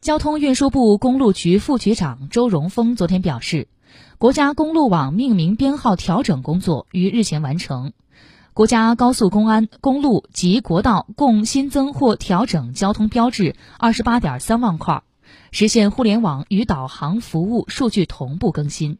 交通运输部公路局副局长周荣峰昨天表示，国家公路网命名编号调整工作于日前完成，国家高速公安公路及国道共新增或调整交通标志二十八点三万块，实现互联网与导航服务数据同步更新。